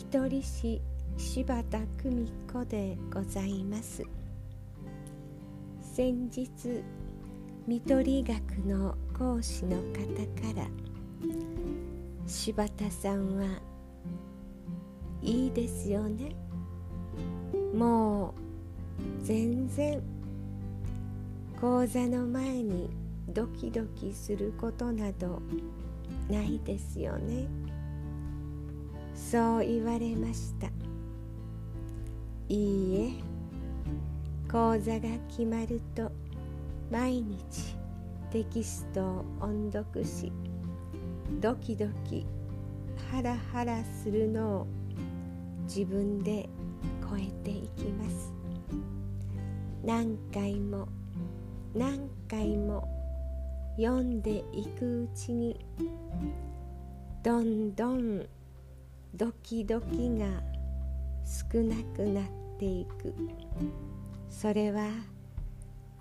見取り師柴田久美子でございます。先日看取り学の講師の方から柴田さんはいいですよね。もう全然講座の前にドキドキすることなどないですよね。そう言われました。いいえ講座が決まると毎日テキストを音読しドキドキハラハラするのを自分で超えていきます。何回も何回も読んでいくうちにどんどんドキドキが少なくなっていく。それは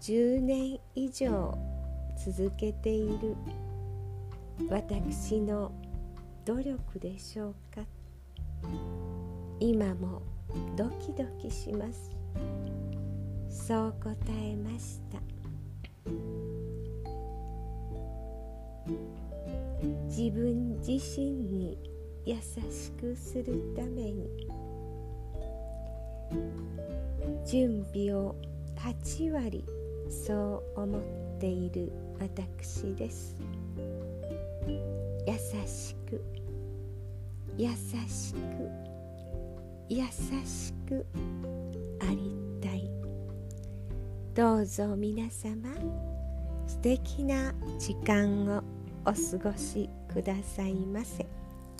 10年以上続けている。私の努力でしょうか。今もドキドキします。そう答えました。自分自身に優しくするために準備を8割そう思っている私です優しく優しく優しくありたいどうぞ皆様素敵な時間をお過ごしくださいませ。